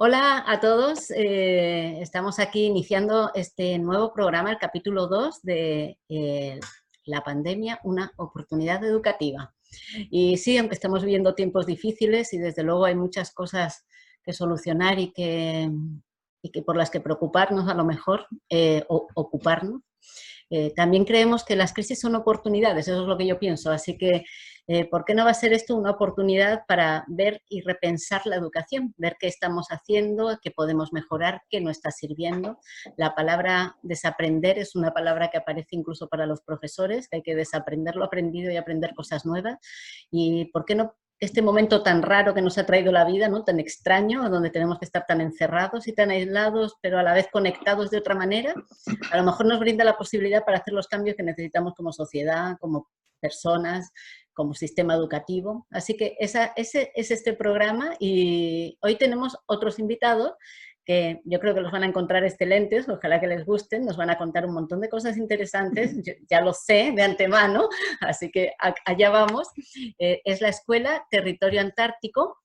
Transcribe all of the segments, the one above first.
Hola a todos, eh, estamos aquí iniciando este nuevo programa, el capítulo 2 de eh, La pandemia, una oportunidad educativa. Y sí, aunque estamos viviendo tiempos difíciles y desde luego hay muchas cosas que solucionar y que, y que por las que preocuparnos a lo mejor, eh, ocuparnos, también creemos que las crisis son oportunidades, eso es lo que yo pienso, así que eh, ¿por qué no va a ser esto una oportunidad para ver y repensar la educación? Ver qué estamos haciendo, qué podemos mejorar, qué no está sirviendo. La palabra desaprender es una palabra que aparece incluso para los profesores, que hay que desaprender lo aprendido y aprender cosas nuevas. ¿Y por qué no este momento tan raro que nos ha traído la vida, ¿no? tan extraño, donde tenemos que estar tan encerrados y tan aislados, pero a la vez conectados de otra manera, a lo mejor nos brinda la posibilidad para hacer los cambios que necesitamos como sociedad, como personas, como sistema educativo. Así que ese es este programa y hoy tenemos otros invitados que yo creo que los van a encontrar excelentes, ojalá que les gusten, nos van a contar un montón de cosas interesantes, ya lo sé de antemano, así que allá vamos. Eh, es la Escuela Territorio Antártico,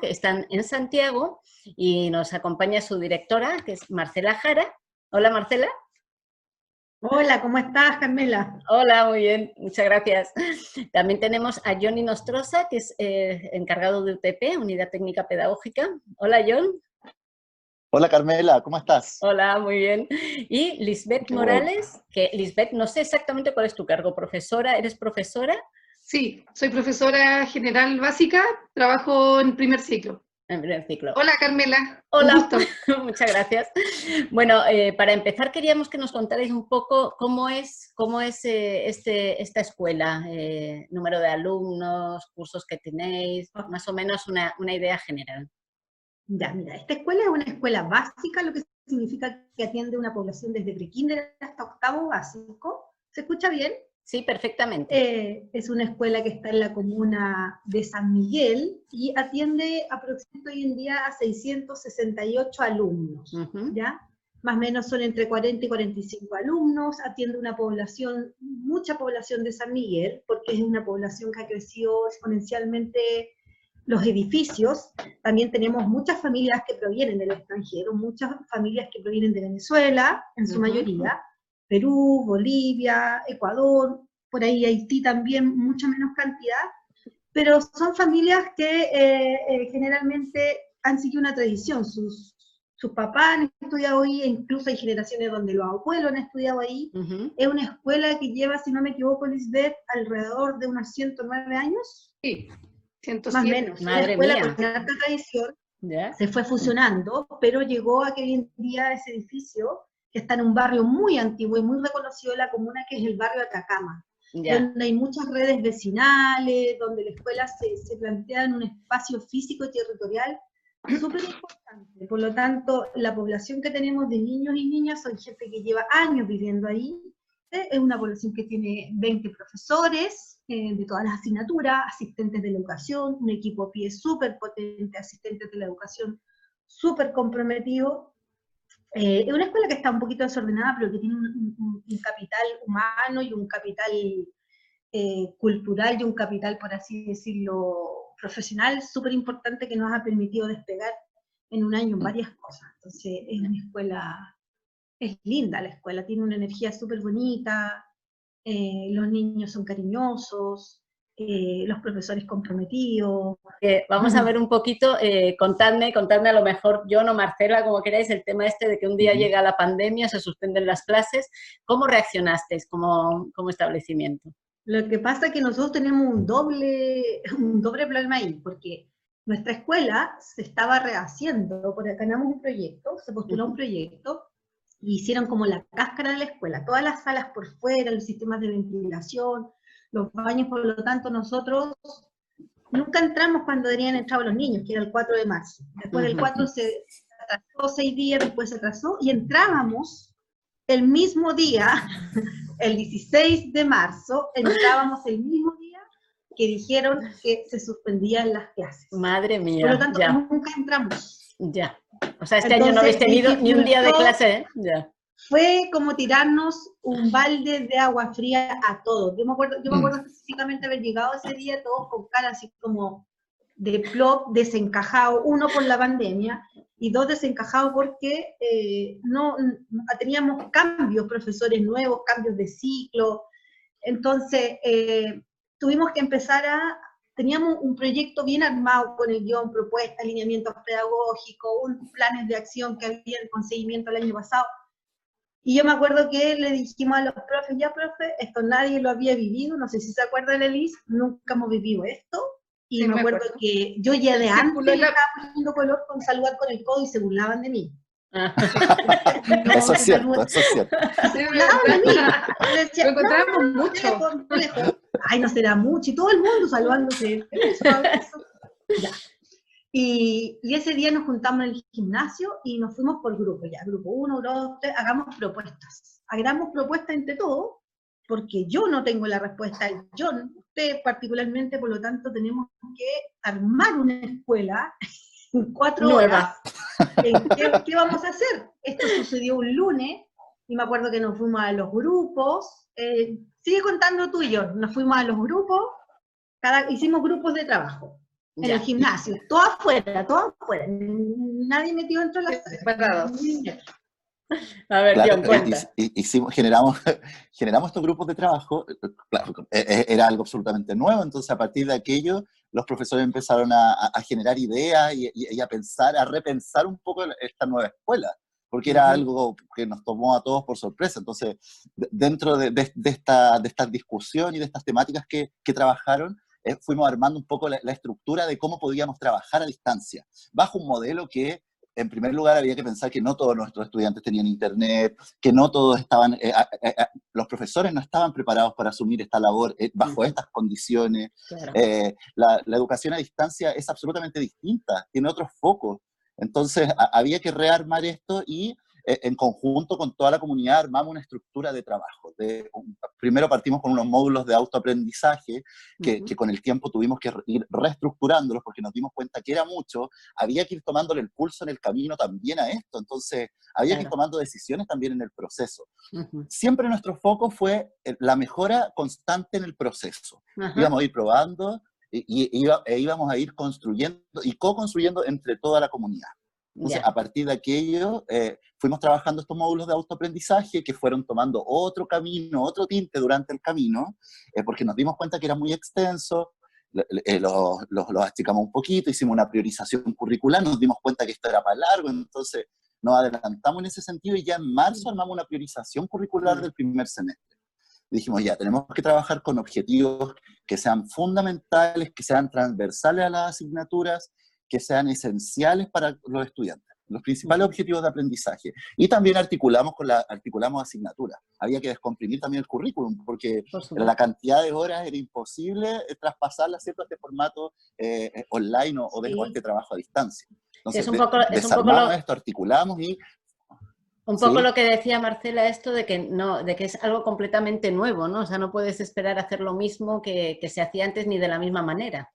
que están en Santiago y nos acompaña su directora, que es Marcela Jara. Hola Marcela. Hola, ¿cómo estás, Carmela? Hola, muy bien, muchas gracias. También tenemos a Johnny Nostroza, que es eh, encargado de UTP, Unidad Técnica Pedagógica. Hola, John. Hola, Carmela, ¿cómo estás? Hola, muy bien. Y Lisbeth Morales, que Lisbeth, no sé exactamente cuál es tu cargo, profesora, ¿eres profesora? Sí, soy profesora general básica, trabajo en primer ciclo en primer ciclo. Hola Carmela. Hola, muchas gracias. Bueno, eh, para empezar queríamos que nos contarais un poco cómo es, cómo es eh, este, esta escuela, eh, número de alumnos, cursos que tenéis, más o menos una, una, idea general. Ya, mira, esta escuela es una escuela básica, lo que significa que atiende una población desde prekinder hasta octavo básico. ¿Se escucha bien? Sí, perfectamente. Eh, es una escuela que está en la comuna de San Miguel y atiende aproximadamente hoy en día a 668 alumnos, ¿ya? Más o menos son entre 40 y 45 alumnos, atiende una población, mucha población de San Miguel, porque es una población que ha crecido exponencialmente los edificios. También tenemos muchas familias que provienen del extranjero, muchas familias que provienen de Venezuela, en su mayoría, Perú, Bolivia, Ecuador, por ahí Haití también, mucha menos cantidad, pero son familias que eh, eh, generalmente han seguido una tradición, sus, sus papás han estudiado ahí, incluso hay generaciones donde los abuelos han estudiado ahí. Es una escuela que lleva, si no me equivoco, Lisbeth, alrededor de unos 109 años. Sí, 107. Más o menos. Madre una escuela con alta tradición. Se fue fusionando, pero llegó a que hoy en día ese edificio que está en un barrio muy antiguo y muy reconocido de la comuna, que es el barrio Atacama, donde hay muchas redes vecinales, donde la escuela se, se plantea en un espacio físico y territorial súper importante. Por lo tanto, la población que tenemos de niños y niñas son gente que lleva años viviendo ahí. ¿eh? Es una población que tiene 20 profesores eh, de todas las asignaturas, asistentes de la educación, un equipo PIE súper potente, asistentes de la educación súper comprometido, eh, es una escuela que está un poquito desordenada, pero que tiene un, capital humano y un capital eh, cultural y un capital, por así decirlo, profesional súper importante que nos ha permitido despegar en un año varias cosas. Entonces, es una escuela, es linda la escuela, tiene una energía súper bonita, eh, los niños son cariñosos, eh, los profesores comprometidos. Eh, vamos a ver un poquito, eh, contadme, contadme a lo mejor, yo no Marcela, como queráis, el tema este de que un día llega la pandemia, se suspenden las clases. ¿Cómo reaccionasteis como, como establecimiento? Lo que pasa es que nosotros tenemos un doble, un doble problema ahí, porque nuestra escuela se estaba rehaciendo, porque ganamos un proyecto, se postuló un proyecto, y hicieron como la cáscara de la escuela, todas las salas por fuera, los sistemas de ventilación, los baños, por lo tanto nosotros nunca entramos cuando deberían entrar los niños, que era el 4 de marzo. Después del 4 se atrasó seis días, después se atrasó, y entrábamos el mismo día, el 16 de marzo, entrábamos el mismo día que dijeron que se suspendían las clases. Madre mía. Por lo tanto, nunca entramos. Ya. O sea, este año no habéis tenido ni un día de clase, ¿eh? Ya fue como tirarnos un balde de agua fría a todos. Yo me acuerdo, yo me mm. acuerdo específicamente haber llegado ese día todos con cara así como, de plop desencajado, uno por la pandemia y dos desencajados porque eh, no, teníamos cambios, profesores nuevos, cambios de ciclo. Entonces, eh, tuvimos que empezar a, teníamos un proyecto bien armado con el guion, propuestas, alineamientos pedagógicos, un, planes de acción que había el conseguimiento el año pasado. Y yo me acuerdo que le dijimos a los profes, ya profe, esto nadie lo había vivido, no sé si se acuerdan, Elis, nunca hemos vivido esto, y me, acuerdo, que yo ya de antes estaba poniendo color con saludar con el codo y se burlaban de mí. Ah. eso es cierto, eso es cierto. Se burlaban de mí. Lo encontrábamos mucho. Ay, no será mucho. Y todo el mundo saludándose. Y, y, ese día nos juntamos en el gimnasio y nos fuimos por grupo, ya, grupo uno, dos, tres, hagamos propuestas. Hagamos propuestas entre todos porque yo no tengo la respuesta, yo, usted particularmente, por lo tanto, tenemos que armar una escuela en cuatro horas. ¿Qué, vamos a hacer? Esto sucedió un lunes, y me acuerdo que nos fuimos a los grupos, eh, sigue contando tú y yo, nos fuimos a los grupos, cada, hicimos grupos de trabajo en el gimnasio, todo afuera, todo afuera, nadie metió dentro de la A ver, claro, cuenta. Hicimos, generamos, generamos estos grupos de trabajo, e, e, era algo absolutamente nuevo, entonces a partir de aquello los profesores empezaron a, generar ideas y, a pensar, a repensar un poco esta nueva escuela, porque era algo que nos tomó a todos por sorpresa. Entonces, dentro de, esta, de discusión y de estas temáticas que, trabajaron, eh, fuimos armando un poco la, estructura de cómo podíamos trabajar a distancia, bajo un modelo que en primer lugar había que pensar que no todos nuestros estudiantes tenían internet, que no todos estaban, eh, los profesores no estaban preparados para asumir esta labor eh, bajo estas condiciones. Eh, la, la, educación a distancia es absolutamente distinta, tiene otros focos. Entonces había que rearmar esto y eh, en conjunto con toda la comunidad armamos una estructura de trabajo. De, primero partimos con unos módulos de autoaprendizaje que, que, con el tiempo tuvimos que ir reestructurándolos porque nos dimos cuenta que era mucho, había que ir tomándole el pulso en el camino también a esto, entonces había que ir tomando decisiones también en el proceso. Siempre nuestro foco fue la mejora constante en el proceso. Íbamos a ir probando y, e íbamos a ir construyendo y co-construyendo entre toda la comunidad. Entonces, a partir de aquello, eh, fuimos trabajando estos módulos de autoaprendizaje que fueron tomando otro camino, otro tinte durante el camino, eh, porque nos dimos cuenta que era muy extenso, eh, los lo, achicamos un poquito, hicimos una priorización curricular, nos dimos cuenta que esto era para largo, entonces nos adelantamos en ese sentido y ya en marzo armamos una priorización curricular del primer semestre. Dijimos, ya, tenemos que trabajar con objetivos que sean fundamentales, que sean transversales a las asignaturas, que sean esenciales para los estudiantes, los principales objetivos de aprendizaje. Y también articulamos con la articulamos asignaturas. Había que descomprimir también el currículum, porque la cantidad de horas era imposible eh, traspasarla a este formato eh, eh, online o, de este trabajo a distancia. Entonces, es un poco, es un poco lo... esto, articulamos y un poco lo que decía Marcela, esto de que no, de que es algo completamente nuevo, ¿no? O sea, no puedes esperar hacer lo mismo que, que se hacía antes ni de la misma manera.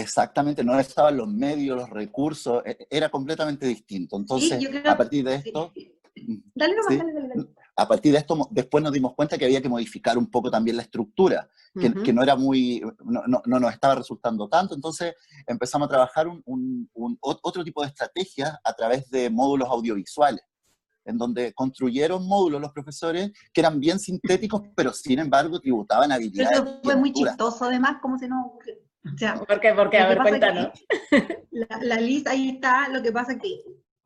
Exactamente, no estaban los medios, los recursos, e, era completamente distinto. Entonces, a partir de esto... Dale, dale, dale, A partir de esto, después nos dimos cuenta que había que modificar un poco también la estructura, que, que no era muy, no, no, no, nos estaba resultando tanto. Entonces empezamos a trabajar un, un, otro tipo de estrategia a través de módulos audiovisuales, en donde construyeron módulos los profesores que eran bien sintéticos, pero sin embargo tributaban habilidades. Eso fue muy chistoso, además, como se nos ¿Por qué? ¿Por qué? A ver, cuéntanos. La, la lista ahí está, lo que pasa es que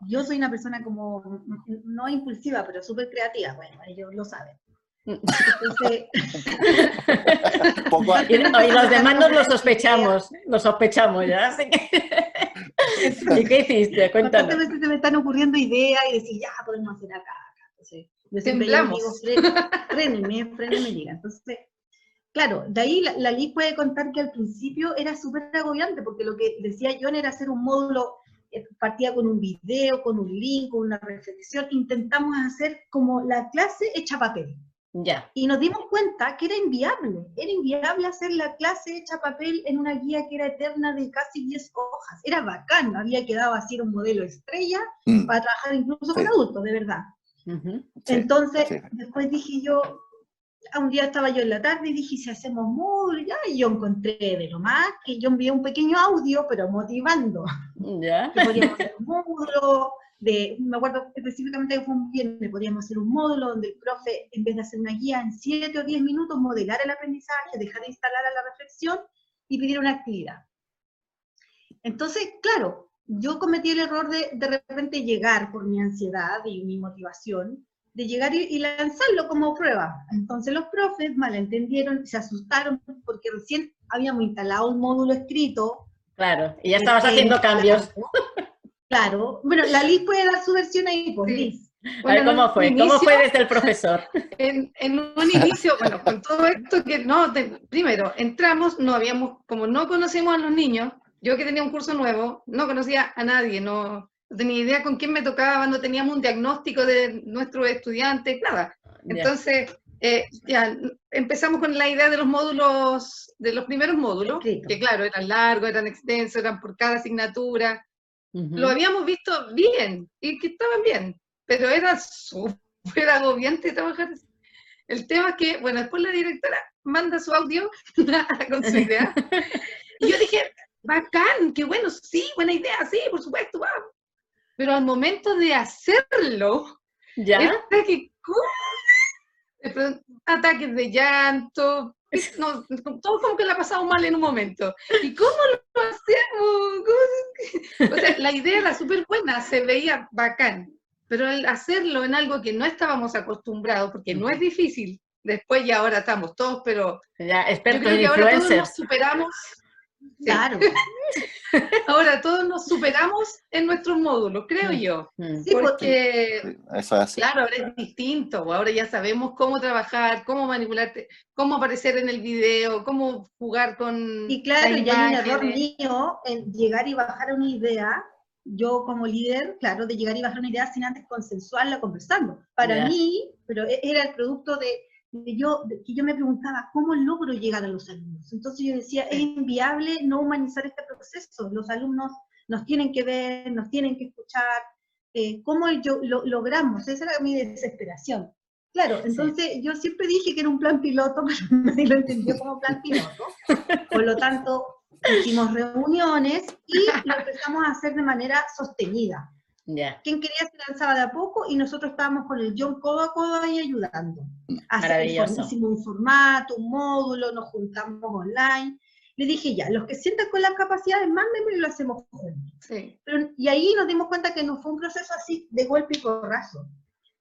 yo soy una persona como, no impulsiva, pero súper creativa, bueno, ellos lo saben. Entonces... y, los demás nos lo sospechamos, lo sospechamos ya, así que... ¿Y qué hiciste? Cuéntanos. veces se me están ocurriendo ideas y decir, ya, podemos hacer acá, acá. Entonces, yo siempre digo, fréneme, fréneme, diga. Entonces, Claro, de ahí la, la puede contar que al principio era súper agobiante, porque lo que decía John era hacer un módulo, eh, partía con un video, con un link, con una reflexión, intentamos hacer como la clase hecha papel. Ya. Y nos dimos cuenta que era inviable, era inviable hacer la clase hecha papel en una guía que era eterna de casi 10 hojas. Era bacán, había quedado así un modelo estrella mm. para trabajar incluso con adultos, de verdad. Entonces, después dije yo, un día estaba yo en la tarde y dije, si hacemos módulo, ya, y yo encontré de lo más que yo envié un pequeño audio, pero motivando. Ya. Que podíamos hacer un módulo, de, me acuerdo específicamente que fue un viernes, podíamos hacer un módulo donde el profe, en vez de hacer una guía en 7 o 10 minutos, modelar el aprendizaje, dejar de instalar a la reflexión y pedir una actividad. Entonces, claro, yo cometí el error de de repente llegar por mi ansiedad y mi motivación, de llegar y, lanzarlo como prueba. Entonces los profes malentendieron, se asustaron porque recién habíamos instalado un módulo escrito. Claro, y ya estabas haciendo cambios. Claro, bueno, la Liz puede dar su versión ahí, por Liz. Bueno, ¿cómo fue? ¿Cómo fue desde el profesor? En, en, un inicio, bueno, con todo esto que no, primero, entramos, no habíamos, como no conocemos a los niños, yo que tenía un curso nuevo, no conocía a nadie, no, tenía idea con quién me tocaba, no teníamos un diagnóstico de nuestros estudiantes, nada. Entonces, eh, ya empezamos con la idea de los módulos, de los primeros módulos, que claro, eran largos, eran extensos, eran por cada asignatura. Lo habíamos visto bien y que estaban bien, pero era súper agobiante trabajar. El tema es que, bueno, después la directora manda su audio con su idea. Y yo dije, bacán, qué bueno, sí, buena idea, sí, por supuesto, vamos. Pero al momento de hacerlo, ¿Ya? ataques de llanto, no, todo como que la ha pasado mal en un momento. ¿Y cómo lo hacemos? O sea, la idea era súper buena, se veía bacán, pero al hacerlo en algo que no estábamos acostumbrados, porque no es difícil, después y ahora estamos todos, pero ya, expertos en ahora todos nos superamos Claro. Ahora todos nos superamos en nuestros módulos, creo mm. yo. Mm. porque, claro, ahora es distinto. Ahora ya sabemos cómo trabajar, cómo manipularte, cómo aparecer en el video, cómo jugar con. Y claro, ya hay un error mío en llegar y bajar una idea. Yo como líder, claro, de llegar y bajar una idea sin antes consensuarla conversando. Para mí, pero e-, era el producto de yo, que yo me preguntaba, ¿cómo logro llegar a los alumnos? Entonces yo decía, es inviable no humanizar este proceso, los alumnos nos tienen que ver, nos tienen que escuchar, eh, ¿cómo yo, lo, logramos? Esa era mi desesperación. Claro, entonces yo siempre dije que era un plan piloto, pero nadie lo entendió como plan piloto. Por lo tanto, hicimos reuniones y lo empezamos a hacer de manera sostenida. Quien quería se lanzaba de a poco y nosotros estábamos con el John codo a codo ahí ayudando. hicimos un formato, un módulo, nos juntamos online. Le dije, ya, los que sientan con las capacidades, mándenme y lo hacemos juntos. y ahí nos dimos cuenta que no fue un proceso así de golpe y porrazo,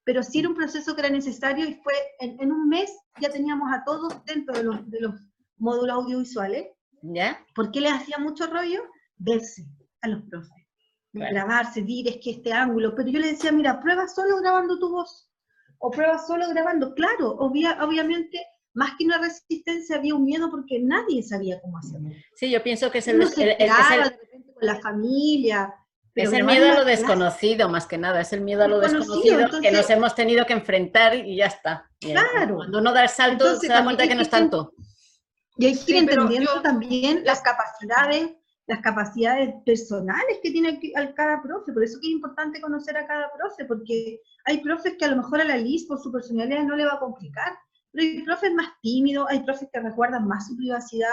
pero sí era un proceso que era necesario y fue en, un mes ya teníamos a todos dentro de los, de los módulos audiovisuales. ¿Ya? ¿Por qué les hacía mucho rollo? Verse a los profes grabarse, dir es que este ángulo, pero yo le decía, mira, prueba solo grabando tu voz, o prueba solo grabando, claro, obviamente, más que una resistencia había un miedo porque nadie sabía cómo hacerlo. Sí, yo pienso que es el, el, el, con la familia. es el miedo a lo desconocido, más que nada, es el miedo a lo desconocido que nos hemos tenido que enfrentar y ya está. Claro. Cuando uno da el salto, se da cuenta que no es tanto. Y hay que ir entendiendo también las capacidades las capacidades personales que tiene cada profe, por eso que es importante conocer a cada profe, porque hay profes que a lo mejor a la Liz por su personalidad no le va a complicar, pero hay profes más tímidos, hay profes que recuerdan más su privacidad,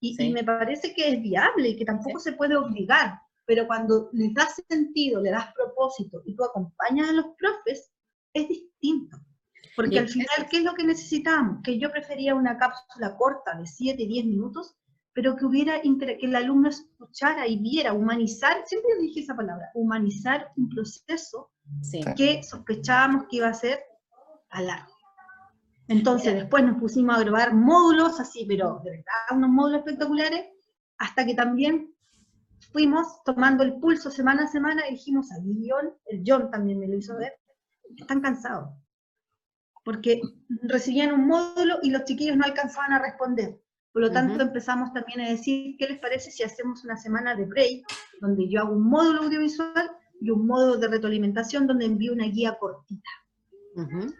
y, me parece que es viable y que tampoco se puede obligar, pero cuando les das sentido, le das propósito y tú acompañas a los profes, es distinto. Porque al final, ¿qué es lo que necesitamos? Que yo prefería una cápsula corta de 7, 10 minutos pero que hubiera que el alumno escuchara y viera, humanizar, siempre dije esa palabra, humanizar un proceso que sospechábamos que iba a ser a largo. Entonces después nos pusimos a grabar módulos así, pero de verdad unos módulos espectaculares, hasta que también fuimos tomando el pulso semana a semana y dijimos a John, el John también me lo hizo ver, están cansados, porque recibían un módulo y los chiquillos no alcanzaban a responder. Por lo tanto, empezamos también a decir, ¿qué les parece si hacemos una semana de break, donde yo hago un módulo audiovisual y un módulo de retroalimentación donde envío una guía cortita?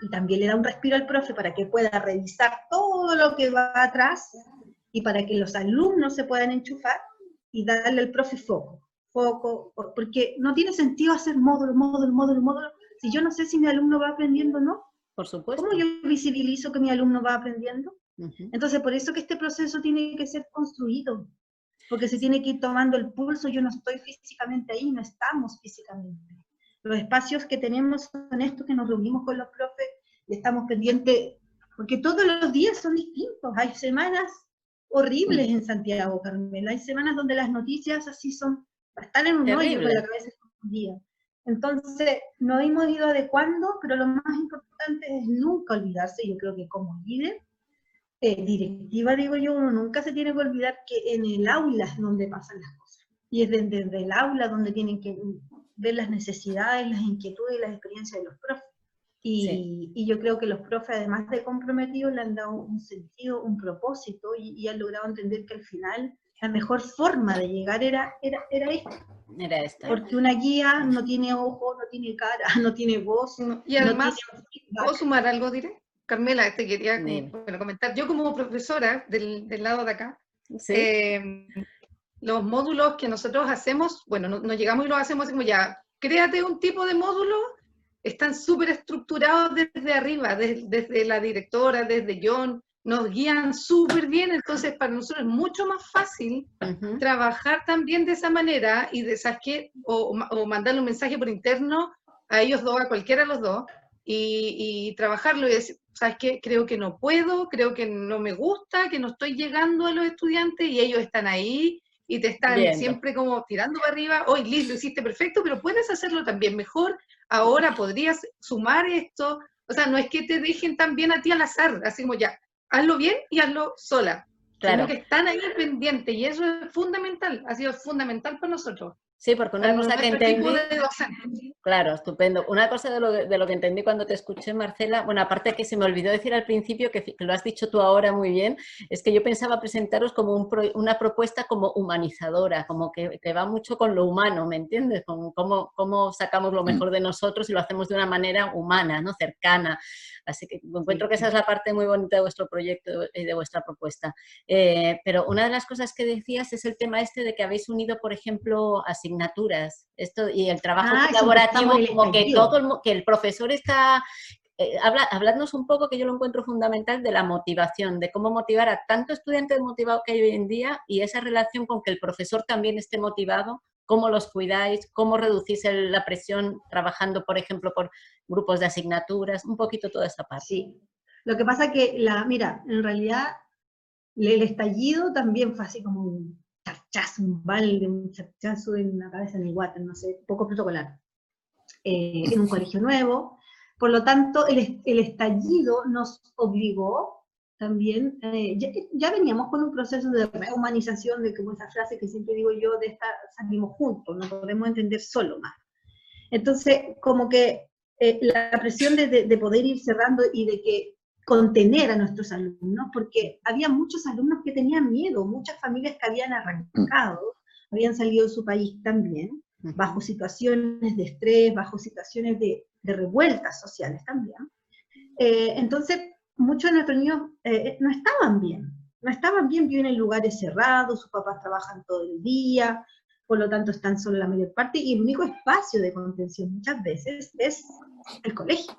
Y también le da un respiro al profe para que pueda revisar todo lo que va atrás y para que los alumnos se puedan enchufar y darle al profe foco. Foco, porque no tiene sentido hacer módulo, módulo, módulo, módulo, si yo no sé si mi alumno va aprendiendo o no. Por supuesto. ¿Cómo yo visibilizo que mi alumno va aprendiendo? Entonces, por eso que este proceso tiene que ser construido, porque se tiene que ir tomando el pulso, yo no estoy físicamente ahí, no estamos físicamente. Los espacios que tenemos son estos que nos reunimos con los profes y estamos pendientes, porque todos los días son distintos, hay semanas horribles en Santiago, Carmela, hay semanas donde las noticias así son, están en un hoyo con la cabeza día. Entonces, nos hemos ido adecuando, pero lo más importante es nunca olvidarse, yo creo que como líder, eh, directiva, digo yo, uno nunca se tiene que olvidar que en el aula es donde pasan las cosas. Y es desde, el aula donde tienen que ver las necesidades, las inquietudes y las experiencias de los profes. Y, y, yo creo que los profes, además de comprometidos, le han dado un sentido, un propósito y, y, han logrado entender que al final la mejor forma de llegar era, era, era esta. Era esta. Porque una guía no tiene ojo, no tiene cara, no tiene voz. y además, ¿puedo sumar algo, diré? Carmela, te quería comentar. Yo como profesora del, lado de acá, eh, los módulos que nosotros hacemos, bueno, nos no llegamos y los hacemos así como ya, créate un tipo de módulo, están súper estructurados desde arriba, desde, la directora, desde John, nos guían súper bien, entonces para nosotros es mucho más fácil trabajar también de esa manera y de ¿sabes qué? O, o mandarle un mensaje por interno a ellos dos, a cualquiera de los dos, y, trabajarlo y decir, ¿sabes qué? Creo que no puedo, creo que no me gusta, que no estoy llegando a los estudiantes y ellos están ahí y te están siempre como tirando para arriba, hoy Liz lo hiciste perfecto, pero puedes hacerlo también mejor, ahora podrías sumar esto, o sea, no es que te dejen también a ti al azar, así como ya, hazlo bien y hazlo sola, claro. que están ahí pendientes y eso es fundamental, ha sido fundamental para nosotros. Sí, porque una cosa que entendí... Claro, estupendo. Una cosa de lo, de lo, que entendí cuando te escuché, Marcela, bueno, aparte que se me olvidó decir al principio, que, lo has dicho tú ahora muy bien, es que yo pensaba presentaros como una propuesta como humanizadora, como que, que, va mucho con lo humano, ¿me entiendes? Con cómo, cómo sacamos lo mm. mejor de nosotros y lo hacemos de una manera humana, ¿no? Cercana. Así que encuentro que esa es la parte muy bonita de vuestro proyecto y de vuestra propuesta. Eh, pero una de las cosas que decías es el tema este de que habéis unido, por ejemplo, asignaturas esto y el trabajo ah, colaborativo, como que todo el, que el profesor está eh, habladnos un poco, que yo lo encuentro fundamental, de la motivación, de cómo motivar a tanto estudiante motivado que hay hoy en día y esa relación con que el profesor también esté motivado cómo los cuidáis, cómo reducís la presión trabajando, por ejemplo, por grupos de asignaturas, un poquito toda esa parte. Sí, lo que pasa que, la, mira, en realidad el estallido también fue así como un charchazo, un balde, un charchazo en la cabeza en el water, no sé, poco protocolar. Eh, en un colegio nuevo, por lo tanto, el, el estallido nos obligó también, eh, ya, veníamos con un proceso de rehumanización, de como esa frase que siempre digo yo, de esta salimos juntos, no podemos entender solo más. Entonces, como que eh, la presión de, de, poder ir cerrando y de que contener a nuestros alumnos, porque había muchos alumnos que tenían miedo, muchas familias que habían arrancado, habían salido de su país también, bajo situaciones de estrés, bajo situaciones de, de revueltas sociales también. Eh, entonces, muchos de nuestros niños eh, eh, no estaban bien, no estaban bien, viven en lugares cerrados, sus papás trabajan todo el día, por lo tanto están solo la mayor parte, y el único espacio de contención muchas veces es el colegio.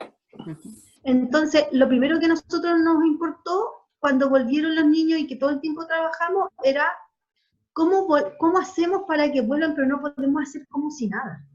Entonces, lo primero que a nosotros nos importó cuando volvieron los niños y que todo el tiempo trabajamos era cómo, cómo hacemos para que vuelvan, pero no podemos hacer como si nada.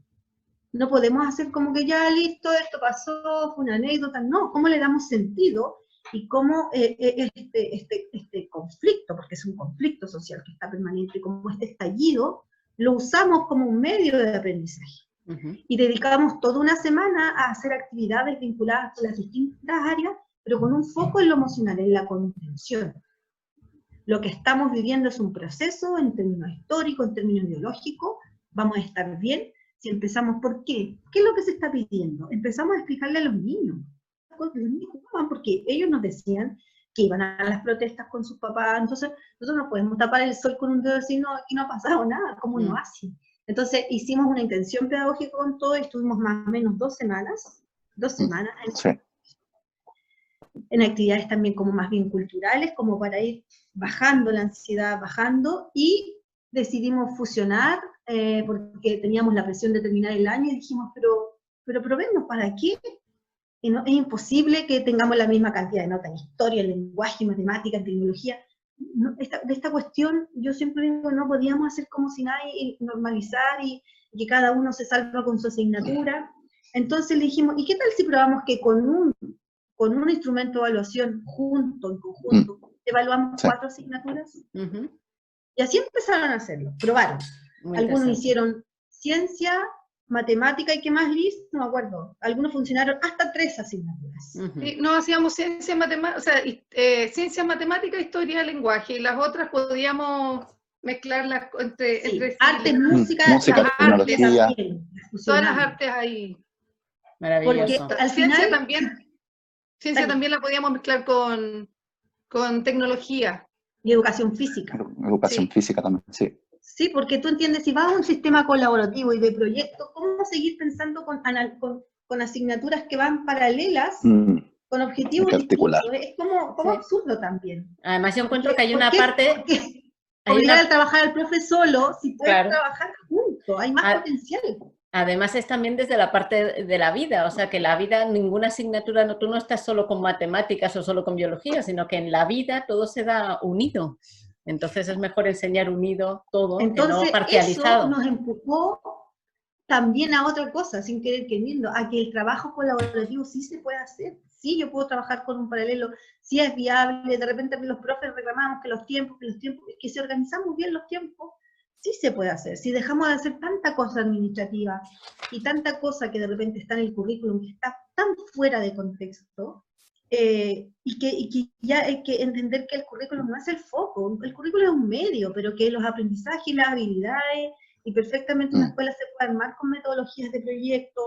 No podemos hacer como que ya listo, esto pasó, fue una anécdota. No, ¿cómo le damos sentido y cómo eh, eh, este, este, este, conflicto, porque es un conflicto social que está permanente, como este estallido, lo usamos como un medio de aprendizaje. Y dedicamos toda una semana a hacer actividades vinculadas con las distintas áreas, pero con un foco en lo emocional, en la contención. Lo que estamos viviendo es un proceso en términos históricos, en términos biológicos, vamos a estar bien si empezamos por qué. ¿Qué es lo que se está pidiendo? Empezamos a explicarle a los niños porque ellos nos decían que iban a las protestas con sus papás, entonces nosotros no podemos tapar el sol con un dedo y decir, no, aquí no ha pasado nada, ¿cómo no mm. Entonces hicimos una intención pedagógica con todo y estuvimos más o menos dos semanas, dos semanas en, en actividades también como más bien culturales, como para ir bajando la ansiedad, bajando, y decidimos fusionar, eh, porque teníamos la presión de terminar el año, y dijimos, pero, pero probemos, ¿para qué? es imposible que tengamos la misma cantidad de notas en historia, en lenguaje, matemática, en tecnología. De esta cuestión, yo siempre digo, no podíamos hacer como si nadie, normalizar y, que cada uno se salva con su asignatura. Entonces le dijimos, ¿y qué tal si probamos que con un, con un instrumento de evaluación junto, en conjunto, mm. evaluamos cuatro asignaturas? Y así empezaron a hacerlo, probaron. Algunos hicieron ciencia, matemática y qué más, Liz, no me acuerdo. Algunos funcionaron hasta tres asignaturas. no hacíamos ciencia, matemática, o sea, eh, ciencia, matemática, historia, lenguaje, y las otras podíamos mezclarlas entre, entre arte, música, música artes también, todas las artes ahí. Maravilloso. Porque al ciencia también, ciencia también la podíamos mezclar con, con tecnología. Y educación física. Educación física también, sí. Sí, porque tú entiendes, si vas a un sistema colaborativo y de proyecto, ¿cómo seguir pensando con, con, asignaturas que van paralelas, mm. con objetivos? Es como, como absurdo también. Además, yo encuentro que hay una parte... Hay obligar a trabajar al profe solo, si puedes trabajar juntos, hay más potencial. Además es también desde la parte de la vida, o sea que la vida, ninguna asignatura, no, tú no estás solo con matemáticas o solo con biología, sino que en la vida todo se da unido. Entonces es mejor enseñar unido todo, Entonces, no parcializado. Eso nos empujó también a otra cosa, sin querer queriendo, a que el trabajo colaborativo sí se puede hacer. Sí, yo puedo trabajar con un paralelo, sí es viable, de repente los profes reclamamos que los tiempos, que los tiempos, que si organizamos bien los tiempos, sí se puede hacer. Si dejamos de hacer tanta cosa administrativa y tanta cosa que de repente está en el currículum, que está tan fuera de contexto, eh, y, que, ya hay que entender que el currículum no es el foco, el currículum es un medio, pero que los aprendizajes y las habilidades, y perfectamente una mm. escuela se puede armar con metodologías de proyecto.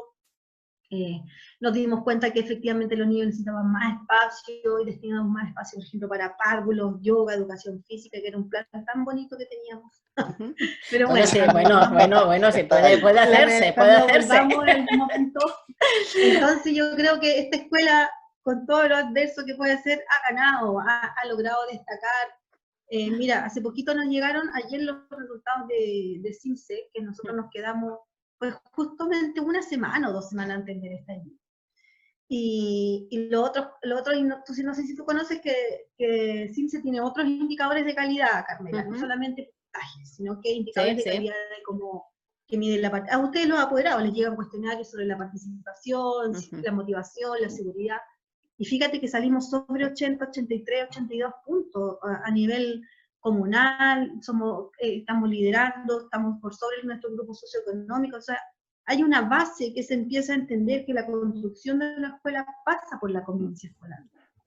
Eh, nos dimos cuenta que efectivamente los niños necesitaban más espacio y destinamos más espacio, por ejemplo, para párvulos, yoga, educación física, que era un plan tan bonito que teníamos. Pero bueno, bueno, bueno, bueno, se puede, puede hacerse, puede hacerse. entonces yo creo que esta escuela con todo lo adverso que puede ser, ha ganado, ha, logrado destacar. Eh, mira, hace poquito nos llegaron ayer los resultados de, de que nosotros nos quedamos pues justamente una semana o dos semanas antes de estar allí. Y, y, lo otro, lo otro no, tú, no sé si tú conoces que, que CIMSE tiene otros indicadores de calidad, Carmela, no solamente puntajes, sino que indicadores de calidad de como que miden la A ustedes los apoderados les llegan cuestionarios sobre la participación, la motivación, la seguridad. Y fíjate que salimos sobre 80, 83, 82 puntos a, nivel comunal, somos, eh, estamos liderando, estamos por sobre nuestro grupo socioeconómico, o sea, hay una base que se empieza a entender que la construcción de la escuela pasa por la convivencia escolar.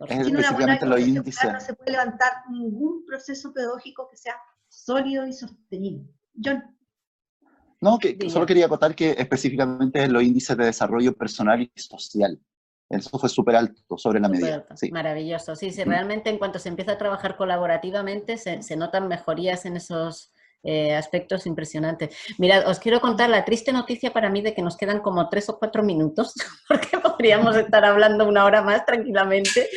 Es Sin una buena lo no se puede levantar ningún proceso pedagógico que sea sólido y sostenible. John. No, que, solo quería acotar que específicamente los índices de desarrollo personal y social. Eso fue súper alto, sobre la medida. Maravilloso. Sí, sí, realmente en cuanto se empieza a trabajar colaborativamente se, se notan mejorías en esos, eh, aspectos impresionantes. Mirad, os quiero contar la triste noticia para mí de que nos quedan como tres o cuatro minutos, porque podríamos estar hablando una hora más tranquilamente.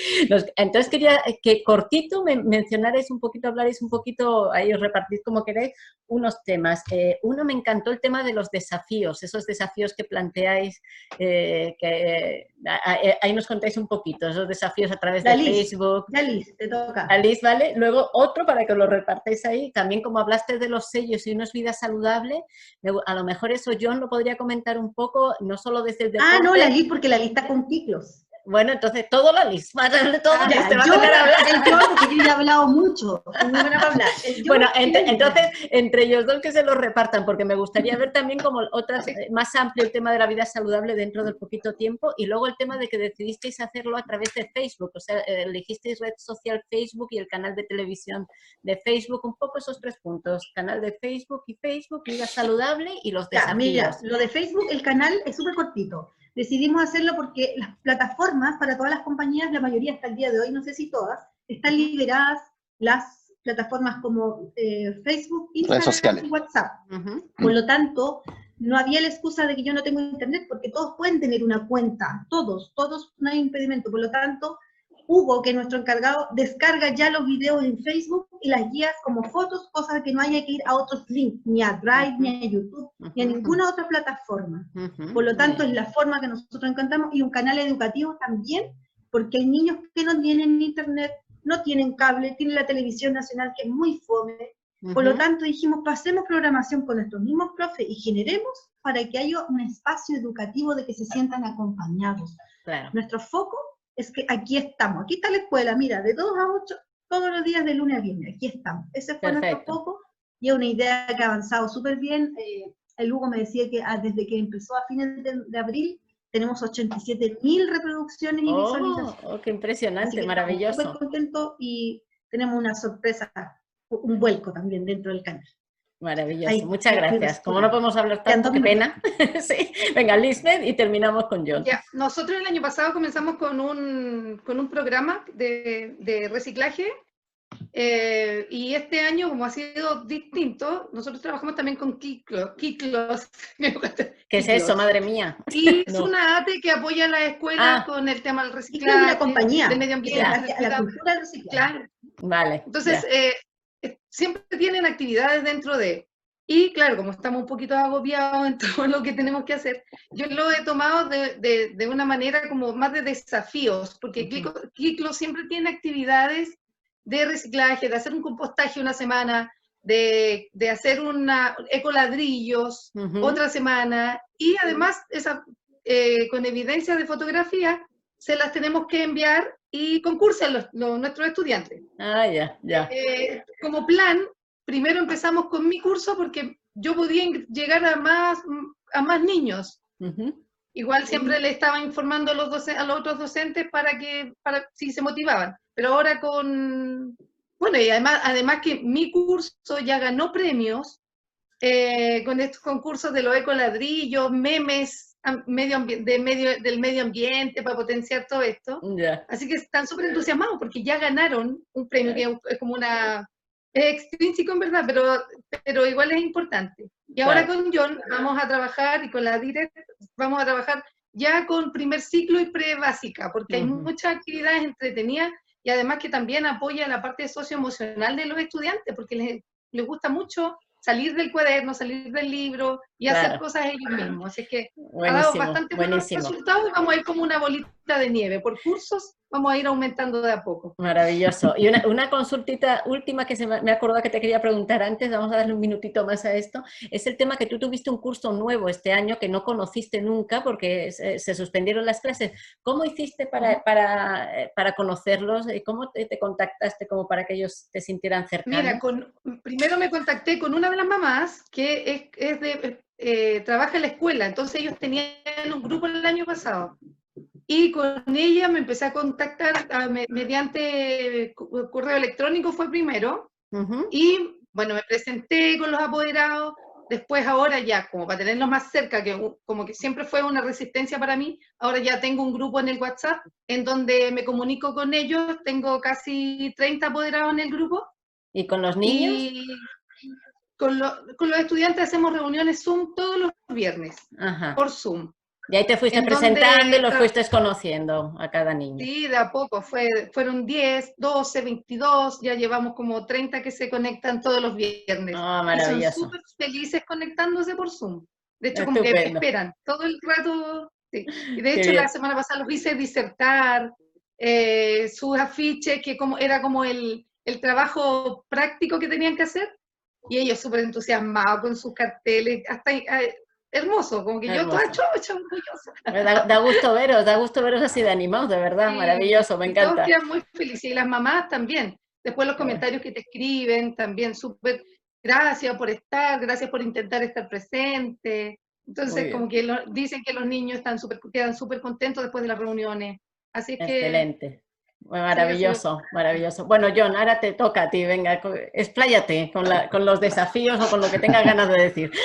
entonces quería que cortito me, mencionarais un poquito, hablaréis un poquito, ahí os repartís como queréis, unos temas. Eh, uno me encantó el tema de los desafíos, esos desafíos que planteáis, eh, que ahí nos contáis un poquito, esos desafíos a través de Facebook. Liz, te toca. Liz, ¿vale? Luego otro para que lo repartáis ahí, también como hablaste de los sellos y es vida saludable, a lo mejor eso John lo podría comentar un poco, no solo desde el Ah, no, la lista, porque la lista con ciclos. Bueno, entonces todo la lista, todo ah, te va a hablar. El yo, porque yo ya he hablado mucho, hablar. bueno, entonces, entre ellos dos que se los repartan, porque me gustaría ver también como otras, más amplio el tema de la vida saludable dentro del poquito tiempo, y luego el tema de que decidisteis hacerlo a través de Facebook, o sea, elegisteis red social Facebook y el canal de televisión de Facebook, un poco esos tres puntos, canal de Facebook y Facebook, vida saludable y los desafíos. mira, lo de Facebook, el canal es súper cortito decidimos hacerlo porque las plataformas para todas las compañías, la mayoría hasta el día de hoy, no sé si todas, están liberadas las plataformas como eh, Facebook, Instagram y WhatsApp. Por lo tanto, no había la excusa de que yo no tengo internet, porque todos pueden tener una cuenta, todos, todos, no hay impedimento. Por lo tanto, Hugo, que es nuestro encargado, descarga ya los videos en Facebook y las guías como fotos, cosas que no haya que ir a otros links, ni a Drive, ni a YouTube, ni a ninguna otra plataforma. Por lo tanto, es la forma que nosotros encontramos y un canal educativo también, porque hay niños que no tienen internet, no tienen cable, tienen la televisión nacional que es muy fome. Por lo tanto, dijimos, pasemos programación con nuestros mismos profes y generemos para que haya un espacio educativo de que se sientan acompañados. Nuestro foco es que aquí estamos, aquí está la escuela, mira, de 2 a 8, todos los días de lunes a viernes, aquí estamos. Ese fue nuestro foco y es una idea que ha avanzado súper bien. Eh, el Hugo me decía que ah, desde que empezó a fines de, abril tenemos 87 mil reproducciones y oh, visualizaciones. Oh, qué impresionante, maravilloso. Súper contento y tenemos una sorpresa, un vuelco también dentro del canal. Maravilloso, muchas gracias. Como no podemos hablar tanto, qué pena. sí. Venga, Lisbeth, y terminamos con John. Ya. Nosotros el año pasado comenzamos con un, con un programa de, de reciclaje eh, y este año, como ha sido distinto, nosotros trabajamos también con Kiklos. ¿Qué es eso, madre mía? Y es una ATE que apoya a la escuela ah. con el tema del reciclaje. Es una compañía. Del medio ambiente. La, la, cultura del reciclaje. Vale. Entonces, eh, siempre tienen actividades dentro de... Y claro, como estamos un poquito agobiados en todo lo que tenemos que hacer, yo lo he tomado de, de, una manera como más de desafíos, porque Kiklo, siempre tiene actividades de reciclaje, de hacer un compostaje una semana, de, de hacer una ecoladrillos otra semana, y además esa, eh, con evidencia de fotografía se las tenemos que enviar y concursan los, nuestros estudiantes. Ah, ya, ya. Eh, como plan, primero empezamos con mi curso porque yo podía llegar a más, a más niños. Igual siempre le estaba informando a los, a los otros docentes para que, para, si se motivaban. Pero ahora con, bueno, y además, además que mi curso ya ganó premios eh, con estos concursos de los ecoladrillos, memes, medio de medio, del medio ambiente para potenciar todo esto. Así que están súper entusiasmados porque ya ganaron un premio que es como una... Es extrínseco en verdad, pero, pero igual es importante. Y ahora con John vamos a trabajar y con la Direct vamos a trabajar ya con primer ciclo y pre-básica, porque hay muchas actividades entretenidas y además que también apoya la parte socioemocional de los estudiantes, porque les, les gusta mucho salir del cuaderno, salir del libro y hacer cosas ellos mismos. Así que ha dado bastante buenos resultados y vamos a ir como una bolita de nieve. Por cursos vamos a ir aumentando de a poco. Maravilloso. Y una, una consultita última que se me, me acordó que te quería preguntar antes, vamos a darle un minutito más a esto, es el tema que tú tuviste un curso nuevo este año que no conociste nunca porque se, suspendieron las clases. ¿Cómo hiciste para, para, eh, para conocerlos? y ¿Cómo te, contactaste como para que ellos te sintieran cercanos? Mira, con, primero me contacté con una de las mamás que es, es de, eh, trabaja en la escuela, entonces ellos tenían un grupo el año pasado y con ella me empecé a contactar mediante correo electrónico fue primero, y bueno, me presenté con los apoderados, después ahora ya, como para tenerlos más cerca, que como que siempre fue una resistencia para mí, ahora ya tengo un grupo en el WhatsApp en donde me comunico con ellos, tengo casi 30 apoderados en el grupo. ¿Y con los niños? Y con, con los estudiantes hacemos reuniones Zoom todos los viernes, por Zoom. Y ahí te fuiste presentando y los fuiste conociendo a cada niño. Sí, de a poco. Fue, fueron 10, 12, 22, ya llevamos como 30 que se conectan todos los viernes. Ah, maravilloso. Y son súper felices conectándose por Zoom. De hecho, como que esperan todo el rato. Sí. Y de hecho, la semana pasada los hice disertar, eh, sus afiches, que como, era como el, el trabajo práctico que tenían que hacer. Y ellos súper entusiasmados con sus carteles, hasta eh, hermoso, como que yo toda chocha, orgullosa. Da, gusto veros, da gusto veros así de animados, de verdad, maravilloso, me encanta. Todos muy felices y las mamás también. Después los comentarios que te escriben, también súper, gracias por estar, gracias por intentar estar presente. Entonces, como que dicen que los niños están super, quedan súper contentos después de las reuniones. Así que... Excelente. Maravilloso, maravilloso. Bueno, John, ahora te toca a ti, venga, expláyate con, con los desafíos o con lo que tengas ganas de decir.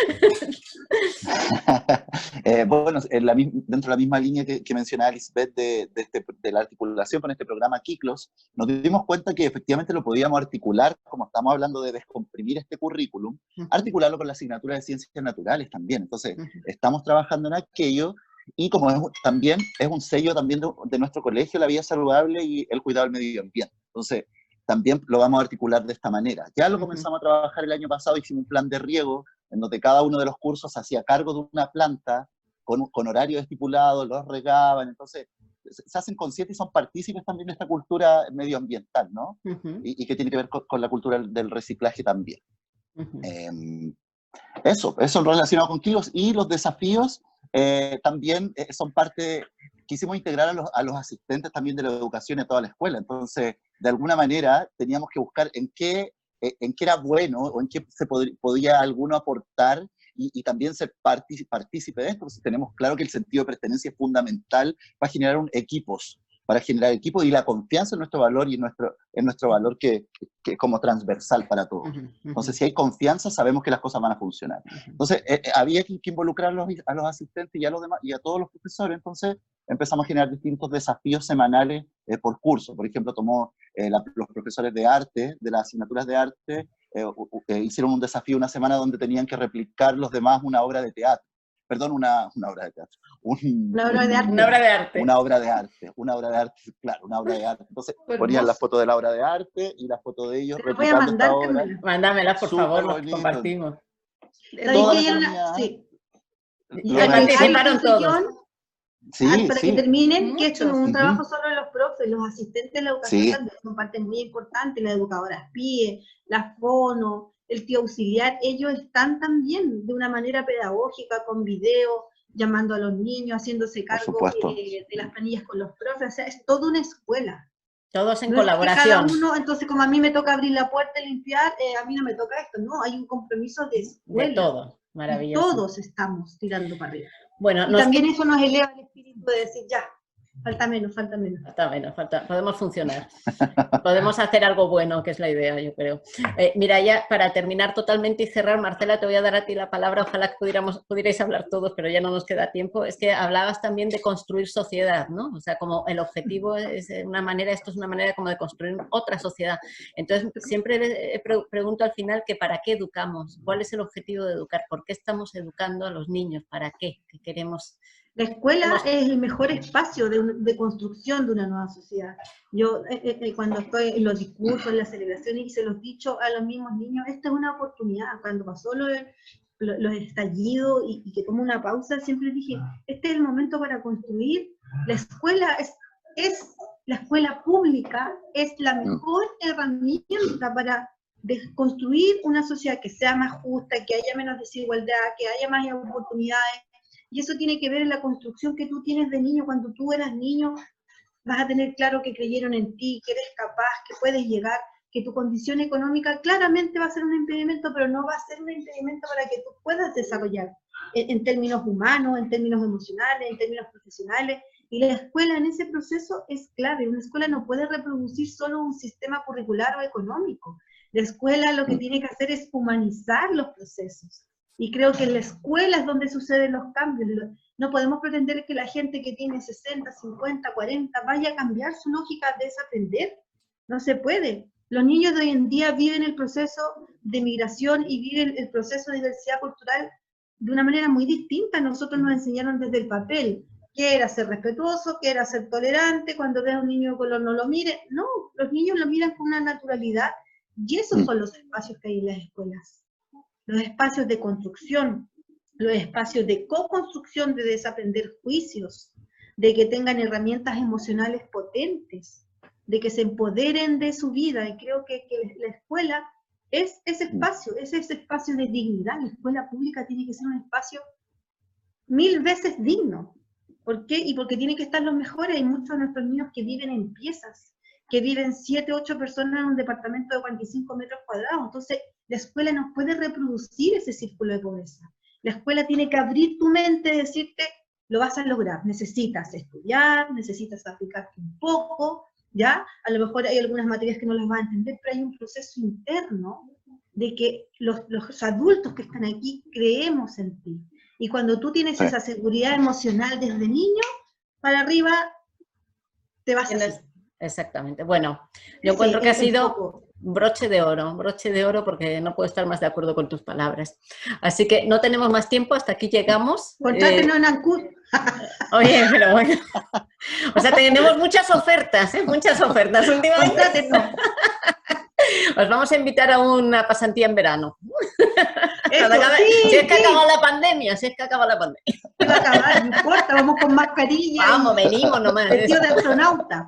Eh, bueno, dentro de la misma línea que, mencionaba Lisbeth de, este, de, la articulación con este programa Kiklos, nos dimos cuenta que efectivamente lo podíamos articular, como estamos hablando de descomprimir este currículum, articularlo con la asignatura de ciencias naturales también. Entonces, estamos trabajando en aquello y como es, también es un sello también de, nuestro colegio, la vida saludable y el cuidado del medio ambiente. Entonces, también lo vamos a articular de esta manera. Ya lo comenzamos a trabajar el año pasado, hicimos un plan de riego en donde cada uno de los cursos hacía cargo de una planta con, con horario estipulado, los regaban, entonces se hacen conscientes y son partícipes también de esta cultura medioambiental, ¿no? y, que tiene que ver con, la cultura del reciclaje también. Em, eso, eso relacionado con Kilos y los desafíos eh, también eh, son parte, quisimos integrar a los, a los, asistentes también de la educación en toda la escuela, entonces de alguna manera teníamos que buscar en qué, eh, en qué era bueno o en qué se podía alguno aportar y, también ser partícipe de esto, porque tenemos claro que el sentido de pertenencia es fundamental para generar un, equipos, para generar equipos y la confianza en nuestro valor y en nuestro, en nuestro valor que, que como transversal para todos. Entonces, si hay confianza, sabemos que las cosas van a funcionar. Entonces, eh, eh, había que, involucrar a los, a los, asistentes y a, los demás, y a todos los profesores, entonces empezamos a generar distintos desafíos semanales eh, por curso. Por ejemplo, tomó los profesores de arte, de las asignaturas de arte, eh, hicieron un desafío una semana donde tenían que replicar los demás una obra de teatro. Perdón, una, una obra de teatro. una, obra de arte. una obra de arte. Una obra de arte. Una obra de arte, claro, una obra de arte. Entonces ponían la foto de la obra de arte y la foto de ellos replicando esta obra. Mándamela, por favor, compartimos. sí. Y participaron todos. Sí, para que terminen, que esto no es un trabajo solo de los profes, los asistentes de la educación también son parte muy importante, las educadoras PIE, las FONO, el tío auxiliar, ellos están también de una manera pedagógica, con video, llamando a los niños, haciéndose cargo de, las planillas con los profes, o sea, es toda una escuela. Todos en colaboración. uno, entonces como a mí me toca abrir la puerta y limpiar, eh, a mí no me toca esto, no, hay un compromiso de escuela. De todo, maravilloso. todos estamos tirando para arriba. Bueno, también eso nos eleva el espíritu de decir, ya, Falta menos, falta menos. Falta menos, falta, podemos funcionar. podemos hacer algo bueno, que es la idea, yo creo. Eh, mira, ya para terminar totalmente y cerrar, Marcela, te voy a dar a ti la palabra. Ojalá pudiéramos, pudierais hablar todos, pero ya no nos queda tiempo. Es que hablabas también de construir sociedad, ¿no? O sea, como el objetivo es una manera, esto es una manera como de construir otra sociedad. Entonces, siempre pregunto al final que para qué educamos, cuál es el objetivo de educar, por qué estamos educando a los niños, para qué, qué queremos la escuela es el mejor espacio de, construcción de una nueva sociedad. Yo, eh, eh, eh, cuando estoy en los discursos, en las celebraciones, y se los dicho a los mismos niños, esta es una oportunidad. Cuando pasó los estallidos y, que tomo una pausa, siempre dije, este es el momento para construir. La escuela es, es la escuela pública, es la mejor herramienta para construir una sociedad que sea más justa, que haya menos desigualdad, que haya más oportunidades, y eso tiene que ver en la construcción que tú tienes de niño. Cuando tú eras niño, vas a tener claro que creyeron en ti, que eres capaz, que puedes llegar, que tu condición económica claramente va a ser un impedimento, pero no va a ser un impedimento para que tú puedas desarrollar en, términos humanos, en términos emocionales, en términos profesionales. Y la escuela en ese proceso es clave. Una escuela no puede reproducir solo un sistema curricular o económico. La escuela lo que tiene que hacer es humanizar los procesos. Y creo que en la escuela es donde suceden los cambios. No podemos pretender que la gente que tiene 60, 50, 40 vaya a cambiar su lógica de desaprender. No se puede. Los niños de hoy en día viven el proceso de migración y viven el proceso de diversidad cultural de una manera muy distinta. Nosotros nos enseñaron desde el papel que era ser respetuoso, que era ser tolerante, cuando ves a un niño de color no lo mire. No, los niños lo miran con una naturalidad y esos mm. son los espacios que hay en las escuelas los espacios de construcción, los espacios de co-construcción, de desaprender juicios, de que tengan herramientas emocionales potentes, de que se empoderen de su vida. Y creo que, la escuela es ese espacio, es ese espacio de dignidad. La escuela pública tiene que ser un espacio mil veces digno. ¿Por qué? Y porque tiene que estar los mejores. Hay muchos de nuestros niños que viven en piezas, que viven siete, ocho personas en un departamento de 45 metros cuadrados. Entonces, la escuela no puede reproducir ese círculo de pobreza. La escuela tiene que abrir tu mente y decirte, lo vas a lograr, necesitas estudiar, necesitas aplicarte un poco, ¿ya? A lo mejor hay algunas materias que no las vas a entender, pero hay un proceso interno de que los, adultos que están aquí creemos en ti. Y cuando tú tienes esa seguridad emocional desde niño, para arriba, te vas a... Exactamente. Bueno, yo encuentro que ha sido broche de oro, broche de oro porque no puedo estar más de acuerdo con tus palabras. Así que no tenemos más tiempo, hasta aquí llegamos. Contrátenos eh, en Ancud. Oye, pero bueno. O sea, tenemos muchas ofertas, ¿eh? muchas ofertas últimamente. Os vamos a invitar a una pasantía en verano. si es que acaba la pandemia, si es que acaba la pandemia. Va a acabar, no importa, vamos con mascarilla. Vamos, venimos nomás. Vestido de astronauta.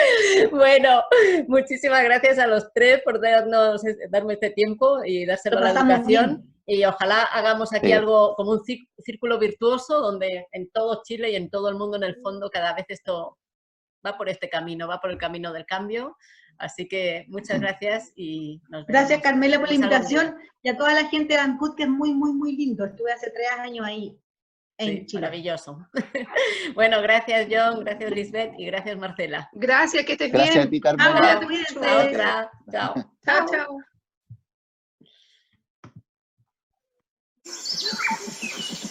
Bueno, muchísimas gracias a los tres por darnos, darme este tiempo y dárselo la educación. Y ojalá hagamos aquí algo como un círculo virtuoso donde en todo Chile y en todo el mundo en el fondo cada vez esto va por este camino, va por el camino del cambio. Así que muchas mm. gracias y nos vemos. Gracias Carmela por la invitación y a toda la gente de Ancud que es muy, muy, muy lindo. Estuve hace tres años ahí en. Maravilloso. bueno, gracias John, gracias Lisbeth y gracias Marcela. Gracias, que estés gracias bien. Gracias a ti, Carmen. Chao. Chao, chao.